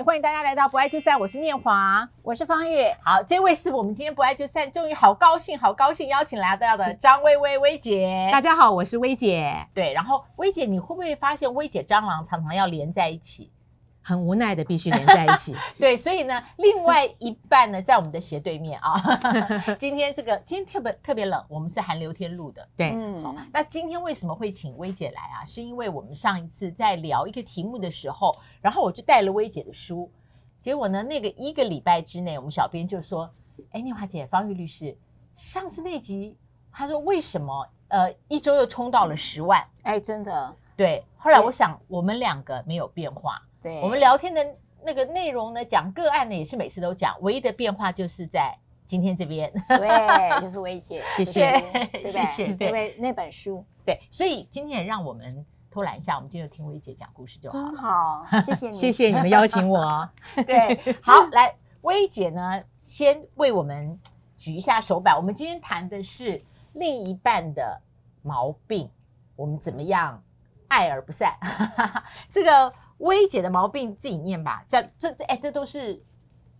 嗨，欢迎大家来到不爱就散，我是念华，我是方月。好，这位是我们今天不爱就散，终于好高兴，好高兴邀请来到的张薇薇薇姐。大家好，我是薇姐。对，然后薇姐，你会不会发现薇姐蟑螂常常要连在一起？很无奈的，必须连在一起。对，所以呢，另外一半呢，在我们的斜对面啊。今天这个今天特别特别冷，我们是寒流天录的。对，嗯。好那今天为什么会请薇姐来啊？是因为我们上一次在聊一个题目的时候，然后我就带了薇姐的书，结果呢，那个一个礼拜之内，我们小编就说：“哎，念华姐，方玉律师，上次那集他说为什么呃一周又冲到了十万？哎，真的。对。后来我想，我们两个没有变化。”对，我们聊天的那个内容呢，讲个案呢也是每次都讲，唯一的变化就是在今天这边。对，就是薇姐，谢谢，对不对？谢谢，因为那本书。对，所以今天也让我们偷懒一下，我们今天就听薇姐讲故事就好了。真好，谢谢你，谢谢你们邀请我。对，好，来，薇姐呢，先为我们举一下手板。我们今天谈的是另一半的毛病，我们怎么样爱而不散？这个。薇姐的毛病自己念吧，这这这哎，这都是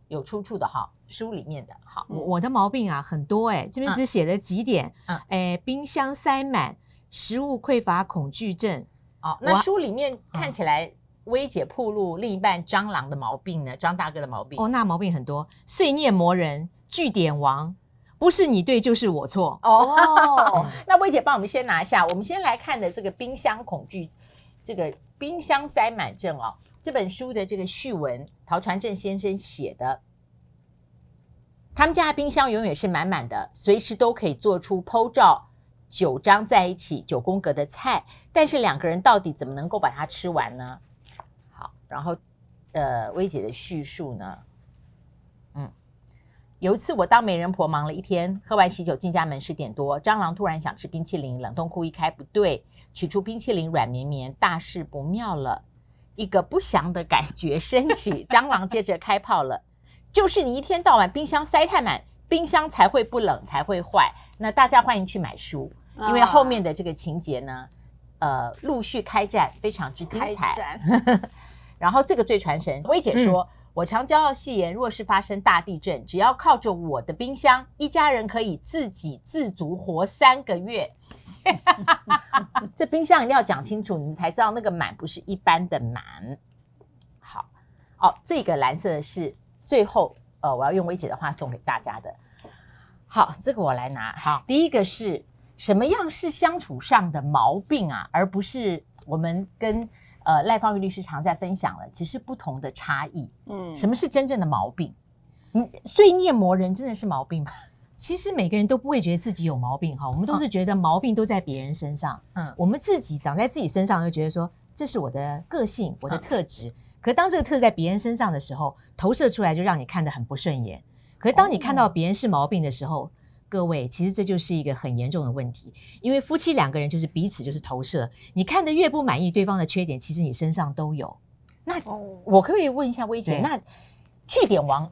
有出处的哈，书里面的。好，我的毛病啊很多哎，这边只写了几点。嗯，哎，冰箱塞满，食物匮乏恐惧症。哦，那书里面看起来，薇姐暴露另一半蟑螂的毛病呢？张大哥的毛病？哦，那毛病很多，碎念魔人，据点王，不是你对就是我错。哦，那薇姐帮我们先拿下，我们先来看的这个冰箱恐惧。这个冰箱塞满症哦，这本书的这个序文，陶传正先生写的。他们家的冰箱永远是满满的，随时都可以做出剖照九张在一起九宫格的菜，但是两个人到底怎么能够把它吃完呢？好，然后呃，薇姐的叙述呢，有一次我当媒人婆忙了一天，喝完喜酒进家门十点多，蟑螂突然想吃冰淇淋，冷冻库一开不对。取出冰淇淋，软绵绵，大事不妙了，一个不祥的感觉升起，蟑螂接着开炮了。就是你一天到晚冰箱塞太满，冰箱才会不冷，才会坏。那大家欢迎去买书，因为后面的这个情节呢，呃，陆续开战，非常之精彩。然后这个最传神，薇姐说。嗯我常骄傲戏言，若是发生大地震，只要靠着我的冰箱，一家人可以自给自足活三个月。这冰箱一定要讲清楚，你们才知道那个满不是一般的满。好，哦，这个蓝色的是最后，呃，我要用薇姐的话送给大家的。好，这个我来拿。好，第一个是什么样是相处上的毛病啊，而不是我们跟。呃，赖芳玉律师常在分享了，只是不同的差异。嗯，什么是真正的毛病？你碎念魔人真的是毛病吗？其实每个人都不会觉得自己有毛病哈，我们都是觉得毛病都在别人身上。嗯，我们自己长在自己身上，就觉得说这是我的个性，我的特质。嗯，可当这个特质在别人身上的时候，投射出来就让你看得很不顺眼。可是当你看到别人是毛病的时候，哦各位，其实这就是一个很严重的问题，因为夫妻两个人就是彼此就是投射，你看的越不满意对方的缺点，其实你身上都有。那我可不可以问一下薇姐，那据点王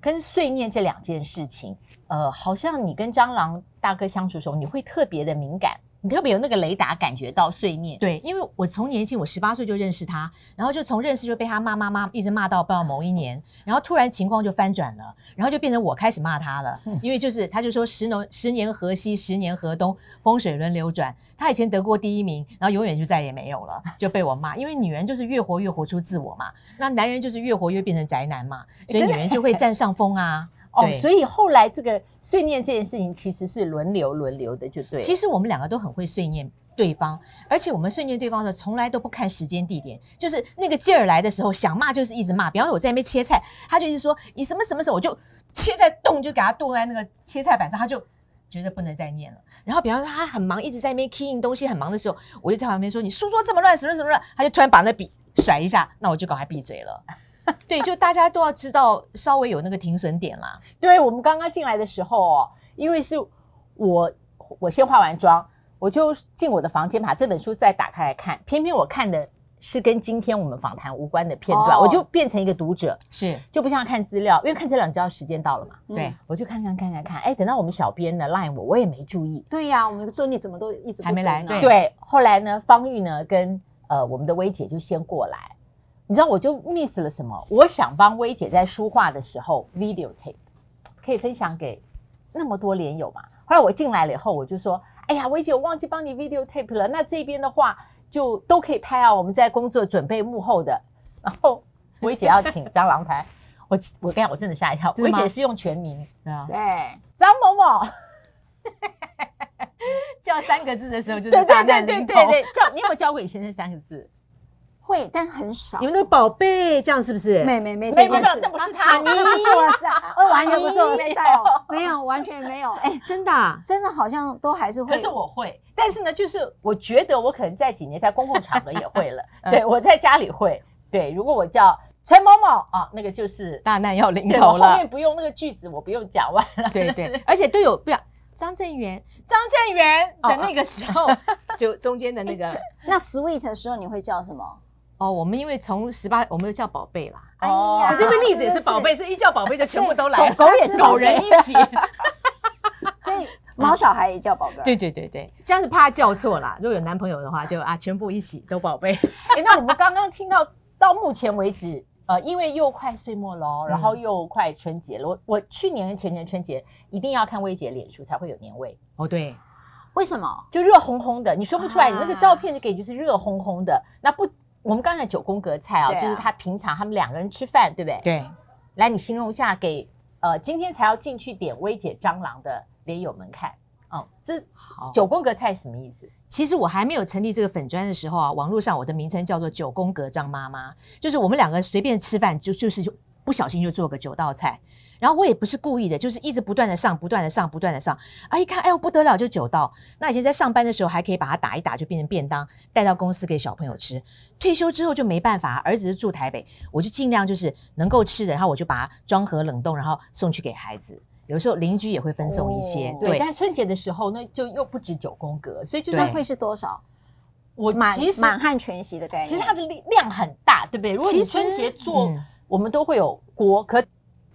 跟碎念这两件事情，呃，好像你跟蟑螂大哥相处的时候，你会特别的敏感。你特别有那个雷达感觉到碎念，对，因为我从年轻，我十八岁就认识他，然后就从认识就被他骂骂骂，一直骂到不知道某一年，然后突然情况就翻转了，然后就变成我开始骂他了，因为就是他就说十年十年河西，十年河东，风水轮流转，他以前得过第一名，然后永远就再也没有了，就被我骂，因为女人就是越活越活出自我嘛，那男人就是越活越变成宅男嘛，所以女人就会占上风啊。哦，所以后来这个碎念这件事情其实是轮流轮流的，就对。其实我们两个都很会碎念对方，而且我们碎念对方的时候从来都不看时间地点，就是那个劲儿来的时候想骂就是一直骂。比方说我在那边切菜，他就一直说你什么什么时候，我就切在动就给他剁在那个切菜板上，他就觉得不能再念了。然后比方说他很忙，一直在那边 keying 东西很忙的时候，我就在旁边说你书桌这么乱，什么什么乱，他就突然把那笔甩一下，那我就赶快闭嘴了。对，就大家都要知道，稍微有那个停损点啦。对，我们刚刚进来的时候哦，因为是我我先化完妆，我就进我的房间，把这本书再打开来看。偏偏我看的是跟今天我们访谈无关的片段，哦、我就变成一个读者，是就不像看资料，因为看资料你知道时间到了嘛。对、嗯，我就看看看看看，哎，等到我们小编呢 line 我，我也没注意。对呀、啊，我们助理怎么都一直还没来？呢，对，后来呢，方玉呢跟呃我们的薇姐就先过来。你知道我就 miss 了什么？我想帮薇姐在书画的时候 video tape 可以分享给那么多连友嘛。后来我进来了以后，我就说：“哎呀，薇姐，我忘记帮你 video tape 了。那这边的话就都可以拍啊，我们在工作准备幕后的。然后薇姐要请蟑螂拍，我我跟你讲，我真的吓一跳。薇姐是用全名，对啊，对，张某某。”叫三个字的时候就是大难临头。对对对对对，叫你有没有教过你先生三个字？会，但很少。你们的宝贝这样是不是？没没没，没没没，那不是他，你不是我是，我 完全不是我 style，没有，完全没有。哎，真的，真的好像都还是会。可是我会，但是呢，就是我觉得我可能在几年在公共场合也会了。对，我在家里会。对，如果我叫陈某某啊，那个就是大难要临头了。后面不用那个句子，我不用讲完了。对对，而且都有不要。张正元，张正元的那个时候，就中间的那个。那 sweet 的时候你会叫什么？哦，我们因为从十八，我们就叫宝贝啦。哦，可是因为栗子也是宝贝，所以一叫宝贝就全部都来了。狗也是 狗人一 起，所以毛小孩也叫宝贝。对对对对，这样子怕叫错啦。如果有男朋友的话，就啊，全部一起都宝贝。哎，那我们刚刚听到到目前为止。呃，因为又快岁末了，嗯、然后又快春节了。我我去年前年春节一定要看薇姐脸书才会有年味哦。对，为什么？就热烘烘的，你说不出来。你那个照片就给就是热烘烘的。啊、那不，我们刚才九宫格菜啊，啊就是他平常他们两个人吃饭，对不对？对。来，你形容一下给呃今天才要进去点薇姐蟑螂的连友们看。哦，这九宫格菜什么意思？其实我还没有成立这个粉砖的时候啊，网络上我的名称叫做九宫格张妈妈，就是我们两个随便吃饭就就是不小心就做个九道菜，然后我也不是故意的，就是一直不断的上，不断的上，不断的上，啊，一看哎呦不得了，就九道。那以前在上班的时候还可以把它打一打，就变成便当带到公司给小朋友吃。退休之后就没办法，儿子是住台北，我就尽量就是能够吃的，然后我就把它装盒冷冻，然后送去给孩子。有时候邻居也会分送一些，哦、对。对但春节的时候，那就又不止九宫格，所以就算会是多少？我其实满汉全席的概念，其实它的量很大，对不对？如果你春节做，嗯、我们都会有锅，可。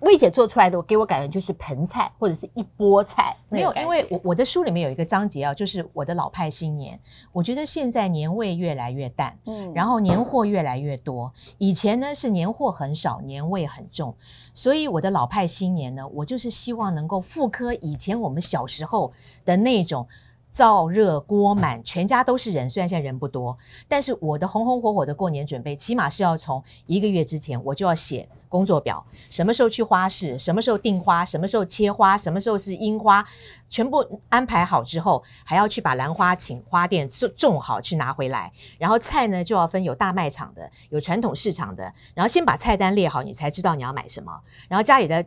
薇姐做出来的，给我感觉就是盆菜或者是一波菜。没有，因为我我的书里面有一个章节啊，就是我的老派新年。我觉得现在年味越来越淡，嗯，然后年货越来越多。以前呢是年货很少，年味很重。所以我的老派新年呢，我就是希望能够复刻以前我们小时候的那种燥热锅满，全家都是人。虽然现在人不多，但是我的红红火火的过年准备，起码是要从一个月之前我就要写。工作表，什么时候去花市，什么时候订花，什么时候切花，什么时候是樱花，全部安排好之后，还要去把兰花请花店种种好去拿回来。然后菜呢就要分有大卖场的，有传统市场的。然后先把菜单列好，你才知道你要买什么。然后家里的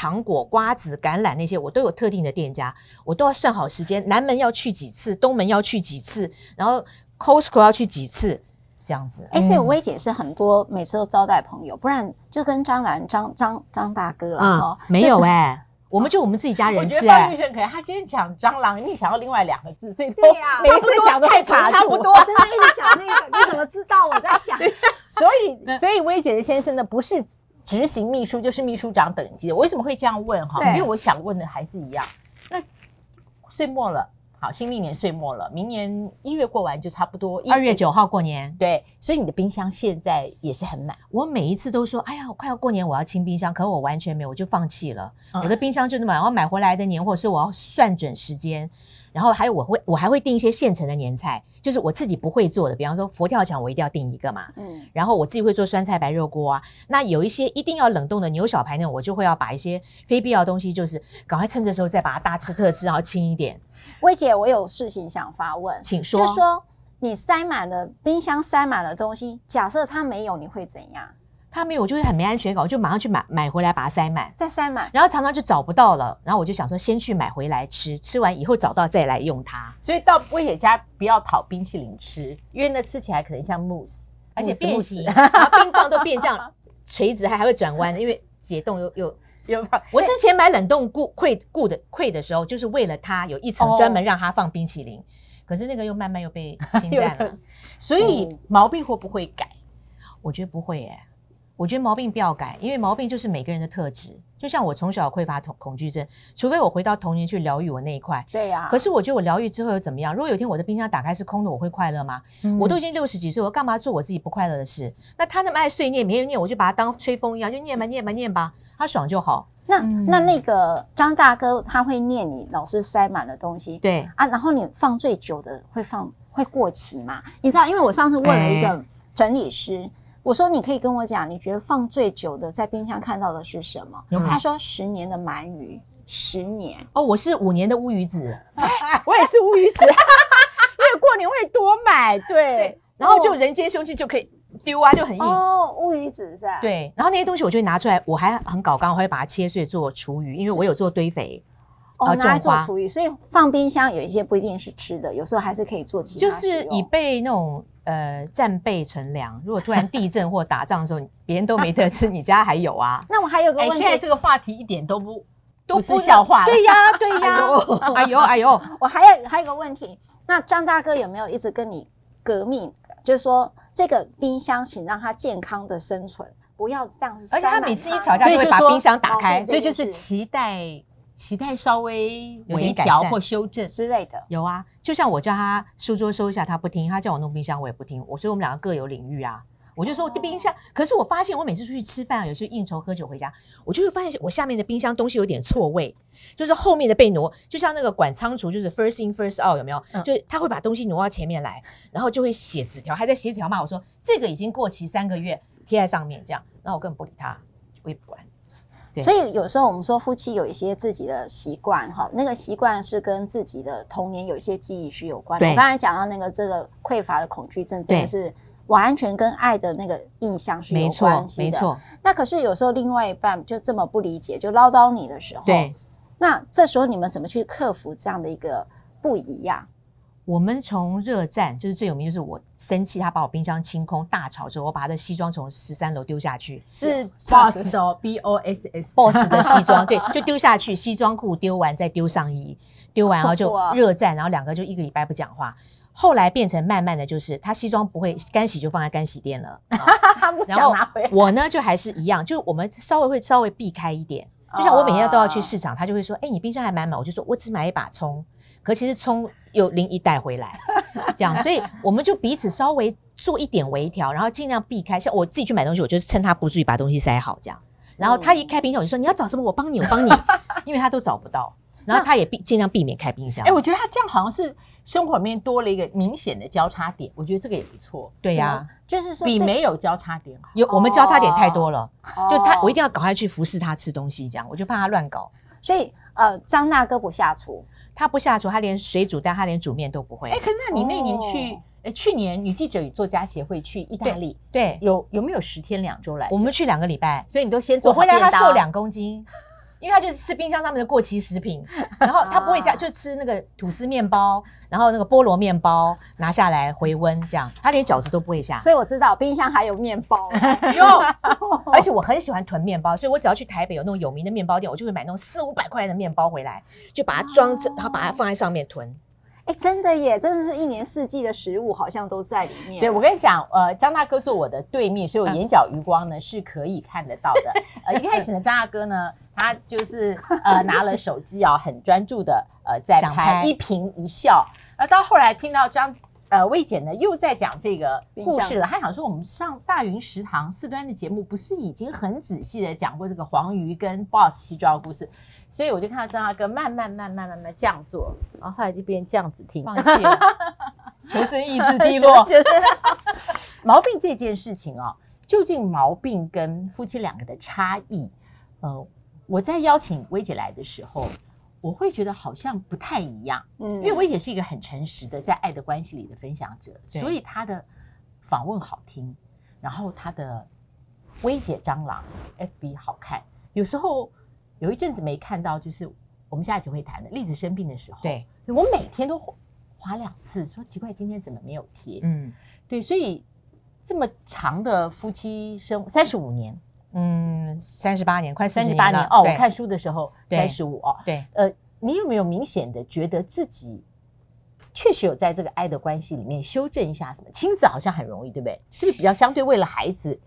糖果、瓜子、橄榄那些，我都有特定的店家，我都要算好时间。南门要去几次，东门要去几次，然后 Costco 要去几次。这样子，哎，所以薇姐是很多每次都招待朋友，不然就跟张兰张张张大哥了哈。没有哎，我们就我们自己家人吃。我觉得方玉生可以，他今天讲蟑螂，你想要另外两个字，所以对呀，每次讲的太差差不多。真的一直想那个，你怎么知道我在想？所以，所以薇姐的先生呢，不是执行秘书，就是秘书长等级的。我为什么会这样问哈？因为我想问的还是一样。那岁末了。好，新历年岁末了，明年一月过完就差不多。二月九号过年，对，所以你的冰箱现在也是很满。我每一次都说，哎呀，我快要过年，我要清冰箱，可我完全没有，我就放弃了。嗯、我的冰箱就那么满，然后买回来的年货，所以我要算准时间。然后还有，我会我还会订一些现成的年菜，就是我自己不会做的，比方说佛跳墙，我一定要订一个嘛。嗯。然后我自己会做酸菜白肉锅啊。那有一些一定要冷冻的牛小排那种，我就会要把一些非必要的东西，就是赶快趁这时候再把它大吃特吃，然后轻一点。薇姐，我有事情想发问，请说。就是说，你塞满了冰箱，塞满了东西，假设它没有，你会怎样？它没有，我就会很没安全感，我就马上去买买回来，把它塞满，再塞满，然后常常就找不到了，然后我就想说，先去买回来吃，吃完以后找到再来用它。所以到薇姐家不要讨冰淇淋吃，因为那吃起来可能像慕斯，而且变形，然后冰棒都变这样垂直，还还会转弯的，因为解冻又又。我之前买冷冻柜柜柜的柜的时候，就是为了它有一层专门让它放冰淇淋，可是那个又慢慢又被侵占 了，所以毛病会不会改？我觉得不会耶。我觉得毛病不要改，因为毛病就是每个人的特质。就像我从小匮乏恐恐惧症，除非我回到童年去疗愈我那一块。对呀、啊。可是我觉得我疗愈之后又怎么样？如果有一天我的冰箱打开是空的，我会快乐吗？嗯、我都已经六十几岁，我干嘛做我自己不快乐的事？那他那么爱碎念，没人念，我就把它当吹风一样，就念吧念吧念吧，他爽就好。那、嗯、那那个张大哥他会念你老是塞满了东西，对啊，然后你放最久的会放会过期吗？你知道，因为我上次问了一个整理师。欸我说：“你可以跟我讲，你觉得放最久的在冰箱看到的是什么？”嗯、他说：“十年的鳗鱼，十年。”哦，我是五年的乌鱼子，我也是乌鱼子，因为过年会多买，对，对然后就人间凶器就可以丢啊，就很硬。哦，乌鱼子是吧？对，然后那些东西我就会拿出来，我还很搞刚，我会把它切碎做厨余，因为我有做堆肥。哦，拿来做厨余，所以放冰箱有一些不一定是吃的，有时候还是可以做其他。就是以备那种。呃，战备存粮。如果突然地震或打仗的时候，别人都没得吃，你家还有啊？那我还有个问题，现在这个话题一点都不都不是笑话。对呀，对呀。哎呦，哎呦，我还有还有个问题，那张大哥有没有一直跟你革命？就是说，这个冰箱，请让它健康的生存，不要这样子。而且他每次一吵架就会把冰箱打开，所以就是期待。期待稍微微调或修正之类的，有啊。就像我叫他书桌收一下，他不听；他叫我弄冰箱，我也不听。我所以我们两个各有领域啊。我就说冰箱，可是我发现我每次出去吃饭啊，有时候应酬喝酒回家，我就会发现我下面的冰箱东西有点错位，就是后面的被挪，就像那个管仓储，就是 first in first out，有没有？嗯、就他会把东西挪到前面来，然后就会写纸条，还在写纸条骂我说这个已经过期三个月，贴在上面这样，然后我根本不理他，我也不管。所以有时候我们说夫妻有一些自己的习惯哈，那个习惯是跟自己的童年有一些记忆是有关的。我刚才讲到那个这个匮乏的恐惧症，真的是完全跟爱的那个印象是有关系的。没错，没错。那可是有时候另外一半就这么不理解，就唠叨你的时候，对，那这时候你们怎么去克服这样的一个不一样？我们从热战就是最有名，就是我生气，他把我冰箱清空，大吵之后，我把他的西装从十三楼丢下去，是 boss 的 B O S S boss 的西装，对，就丢下去，西装裤丢完再丢上衣，丢完然后就热战，然后两个就一个礼拜不讲话，后来变成慢慢的就是他西装不会干洗就放在干洗店了，然后我呢就还是一样，就我们稍微会稍微避开一点，就像我每天都要去市场，他就会说，哎，你冰箱还满满，我就说我只买一把葱。可其实葱又拎一袋回来，这样，所以我们就彼此稍微做一点微调，然后尽量避开。像我自己去买东西，我就趁他不注意把东西塞好，这样。然后他一开冰箱，我就说你要找什么，我帮你，我帮你，因为他都找不到。然后他也避尽量避免开冰箱。哎，我觉得他这样好像是生活里面多了一个明显的交叉点，我觉得这个也不错。对呀，就是说比没有交叉点好。有我们交叉点太多了，就他我一定要赶快去服侍他吃东西，这样我就怕他乱搞。所以。呃，张大哥不下厨，他不下厨，他连水煮蛋，他连煮面都不会。哎，可是那你那年去，呃，去年女记者与作家协会去意大利，对，有有没有十天两周来？我们去两个礼拜，所以你都先做。我回来，他瘦两公斤。因为他就是吃冰箱上面的过期食品，然后他不会加，就吃那个吐司面包，然后那个菠萝面包拿下来回温这样，他连饺子都不会下。所以我知道冰箱还有面包，有，而且我很喜欢囤面包，所以我只要去台北有那种有名的面包店，我就会买那种四五百块的面包回来，就把它装着，然后把它放在上面囤。哎，真的耶，真的是一年四季的食物好像都在里面。对，我跟你讲，呃，张大哥坐我的对面，所以我眼角余光呢是可以看得到的。呃，一开始呢，张大哥呢。他就是呃拿了手机啊，很专注的呃在拍，一颦一笑。而到后来听到张呃薇姐呢又在讲这个故事了，她想说我们上大云食堂四端的节目不是已经很仔细的讲过这个黄鱼跟 Boss 西装的故事，所以我就看到张大哥慢慢慢慢慢慢这样做，然后后来就变这样子听，放弃了，求生意志低落。就是毛病这件事情啊，究竟毛病跟夫妻两个的差异，呃。我在邀请薇姐来的时候，我会觉得好像不太一样，嗯，因为我也是一个很诚实的在爱的关系里的分享者，所以她的访问好听，然后她的薇姐蟑螂 FB 好看。有时候有一阵子没看到，就是我们下一集会谈的栗子生病的时候，对，我每天都划两次，说奇怪今天怎么没有贴？嗯，对，所以这么长的夫妻生三十五年。嗯，三十八年，快三十八年哦。我看书的时候三十五哦。对，呃，你有没有明显的觉得自己确实有在这个爱的关系里面修正一下什么？亲子好像很容易，对不对？是不是比较相对为了孩子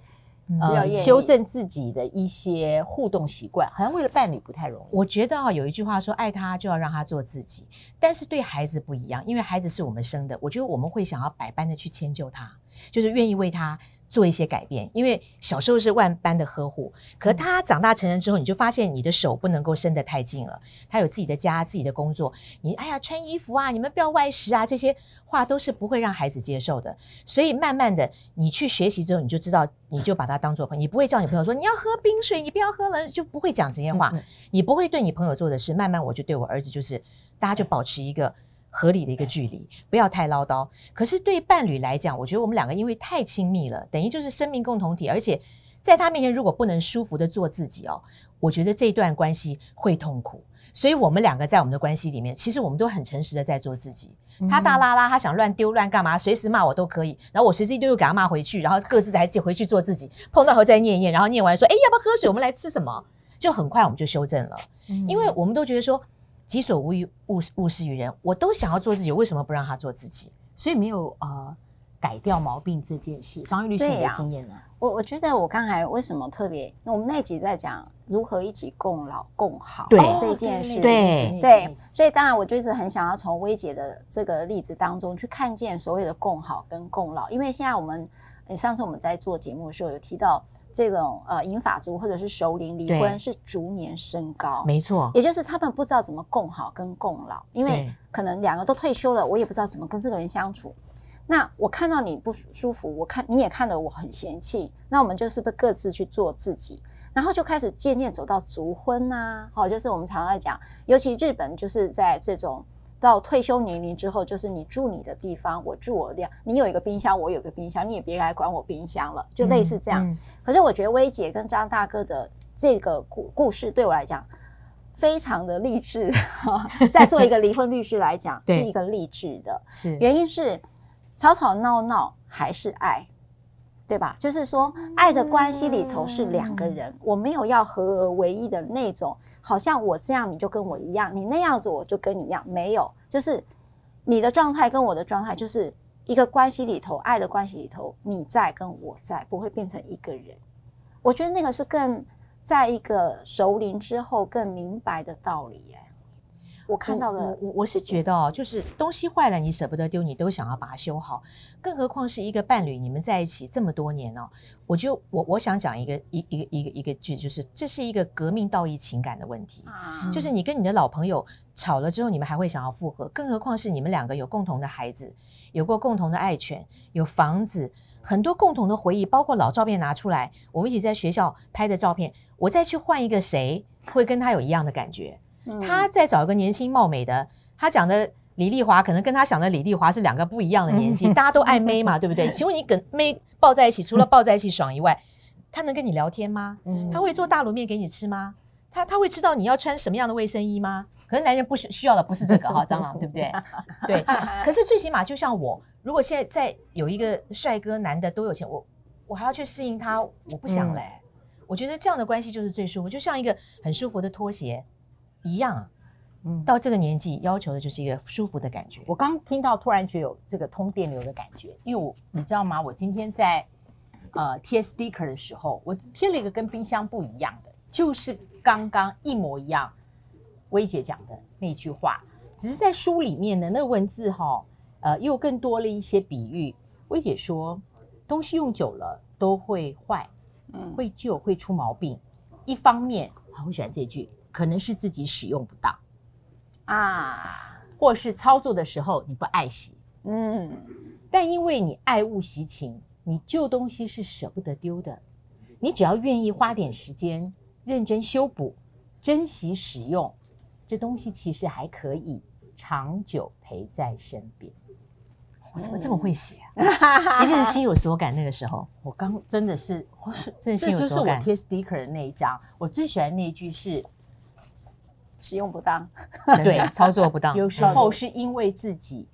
呃，修正自己的一些互动习惯，好像为了伴侣不太容易。我觉得啊，有一句话说，爱他就要让他做自己，但是对孩子不一样，因为孩子是我们生的，我觉得我们会想要百般的去迁就他，就是愿意为他。做一些改变，因为小时候是万般的呵护，可他长大成人之后，你就发现你的手不能够伸得太近了。他有自己的家、自己的工作，你哎呀穿衣服啊，你们不要外食啊，这些话都是不会让孩子接受的。所以慢慢的，你去学习之后，你就知道，你就把他当做朋友，你不会叫你朋友说你要喝冰水，你不要喝了，就不会讲这些话。你不会对你朋友做的事，慢慢我就对我儿子就是，大家就保持一个。合理的一个距离，不要太唠叨。可是对伴侣来讲，我觉得我们两个因为太亲密了，等于就是生命共同体。而且在他面前，如果不能舒服的做自己哦，我觉得这段关系会痛苦。所以我们两个在我们的关系里面，其实我们都很诚实的在做自己。他大拉拉，他想乱丢乱干嘛，随时骂我都可以。然后我随时一丢又给他骂回去，然后各自还回去做自己。碰到后再念一念，然后念完说：“哎，要不要喝水？我们来吃什么？”就很快我们就修正了，因为我们都觉得说。己所无欲，勿勿施于人。我都想要做自己，为什么不让他做自己？所以没有呃改掉毛病这件事。芳玉律师你的经验呢？我我觉得我刚才为什么特别？我们那集在讲如何一起共老共好，对这件事，对对。所以当然，我就是很想要从薇姐的这个例子当中去看见所谓的共好跟共老。因为现在我们，上次我们在做节目的时候有提到。这种呃银发族或者是熟龄离婚是逐年升高，没错，也就是他们不知道怎么共好跟共老，因为可能两个都退休了，我也不知道怎么跟这个人相处。那我看到你不舒服，我看你也看得我很嫌弃，那我们就是不各自去做自己，然后就开始渐渐走到族婚呐、啊，好，就是我们常常在讲，尤其日本就是在这种。到退休年龄之后，就是你住你的地方，我住我的。你有一个冰箱，我有个冰箱，你也别来管我冰箱了，就类似这样。嗯嗯、可是我觉得薇姐跟张大哥的这个故故事对我来讲非常的励志。在做一个离婚律师来讲，是一个励志的。是原因是吵吵闹闹还是爱，对吧？就是说爱的关系里头是两个人，我没有要合而为一的那种。好像我这样你就跟我一样，你那样子我就跟你一样，没有，就是你的状态跟我的状态，就是一个关系里头，爱的关系里头，你在跟我在，不会变成一个人。我觉得那个是更在一个熟龄之后更明白的道理耶。我看到的，我我我是觉得哦，就是东西坏了，你舍不得丢，你都想要把它修好。更何况是一个伴侣，你们在一起这么多年哦，我就我我想讲一个一一个一个一个句子，就是这是一个革命道义情感的问题。啊，就是你跟你的老朋友吵了之后，你们还会想要复合，更何况是你们两个有共同的孩子，有过共同的爱犬，有房子，很多共同的回忆，包括老照片拿出来，我们一起在学校拍的照片，我再去换一个谁，会跟他有一样的感觉？他在找一个年轻貌美的，他讲的李丽华可能跟他想的李丽华是两个不一样的年纪，大家都爱妹嘛，对不对？请问你跟妹抱在一起，除了抱在一起爽以外，他能跟你聊天吗？他会做大卤面给你吃吗？他他会知道你要穿什么样的卫生衣吗？可能男人不需需要的不是这个哈，蟑螂对不对？对。可是最起码就像我，如果现在在有一个帅哥男的都有钱，我我还要去适应他，我不想嘞。我觉得这样的关系就是最舒服，就像一个很舒服的拖鞋。一样，嗯，到这个年纪要求的就是一个舒服的感觉。我刚听到，突然觉得有这个通电流的感觉，因为我你知道吗？我今天在呃贴 sticker 的时候，我贴了一个跟冰箱不一样的，就是刚刚一模一样。薇姐讲的那句话，只是在书里面的那个文字哈、哦，呃，又更多了一些比喻。薇姐说，东西用久了都会坏，嗯，会旧，会出毛病。一方面，我喜欢这句。可能是自己使用不当啊，或是操作的时候你不爱惜，嗯，但因为你爱物惜情，你旧东西是舍不得丢的，你只要愿意花点时间认真修补、珍惜使用，这东西其实还可以长久陪在身边。我怎么这么会写啊？一定是心有所感。那个时候，我刚真的是，我 是真的心有所感。这就是我贴 sticker 的那一张，我最喜欢那一句是。使用不当，对，操作不当，有时候是因为自己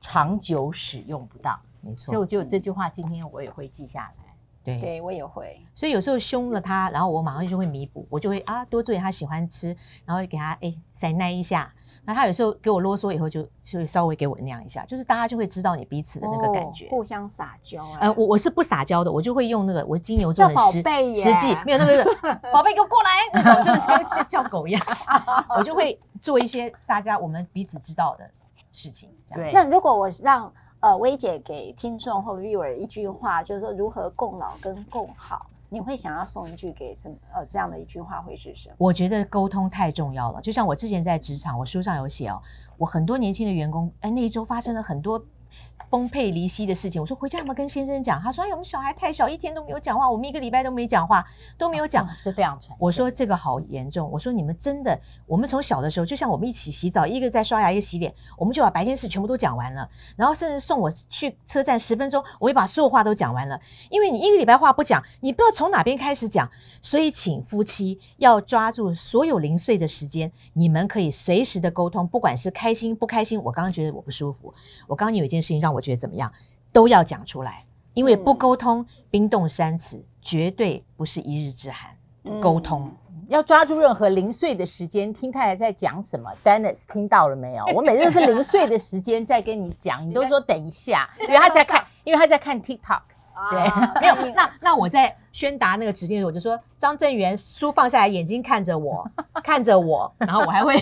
长久使用不当，没错。所以我觉得这句话今天我也会记下来。对，对我也会。所以有时候凶了他，然后我马上就会弥补，我就会啊多做点他喜欢吃，然后给他哎塞奶一下。那他有时候给我啰嗦以后就，就就会稍微给我那样一下，就是大家就会知道你彼此的那个感觉，哦、互相撒娇、啊。呃，我我是不撒娇的，我就会用那个我金牛座的实实际，没有那个 宝贝给我过来那种，就是像叫狗一样，我就会做一些大家我们彼此知道的事情。这样对。那如果我让呃薇姐给听众或 viewer 一句话，就是说如何共老跟共好。你会想要送一句给什么？呃，这样的一句话会是什么？我觉得沟通太重要了。就像我之前在职场，我书上有写哦，我很多年轻的员工，哎，那一周发生了很多。崩溃离析的事情，我说回家有没有跟先生讲？他说：“哎，我们小孩太小，一天都没有讲话，我们一个礼拜都没讲话，都没有讲，是、哦、非常传。”我说这个好严重。我说你们真的，我们从小的时候，就像我们一起洗澡，一个在刷牙，一个洗脸，我们就把白天事全部都讲完了，然后甚至送我去车站十分钟，我也把所有话都讲完了。因为你一个礼拜话不讲，你不知道从哪边开始讲，所以请夫妻要抓住所有零碎的时间，你们可以随时的沟通，不管是开心不开心。我刚刚觉得我不舒服，我刚刚有一件事情让我觉得怎么样？都要讲出来，因为不沟通，冰冻三尺，绝对不是一日之寒。沟通要抓住任何零碎的时间，听太太在讲什么。Dennis 听到了没有？我每次都是零碎的时间在跟你讲，你都说等一下，因为他在看，因为他在看 TikTok。对，没有。那那我在宣达那个指令的时候，我就说张正元，书放下来，眼睛看着我，看着我，然后我还会。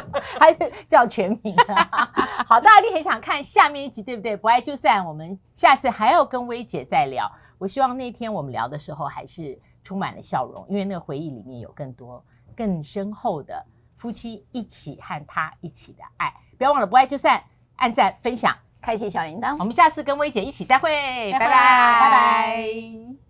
还是叫全名啊？好，大家一定很想看下面一集，对不对？不爱就散，我们下次还要跟薇姐再聊。我希望那天我们聊的时候还是充满了笑容，因为那个回忆里面有更多、更深厚的夫妻一起和他一起的爱。不要忘了不爱就散，按赞、分享、开启小铃铛。我们下次跟薇姐一起再会，拜拜，拜拜。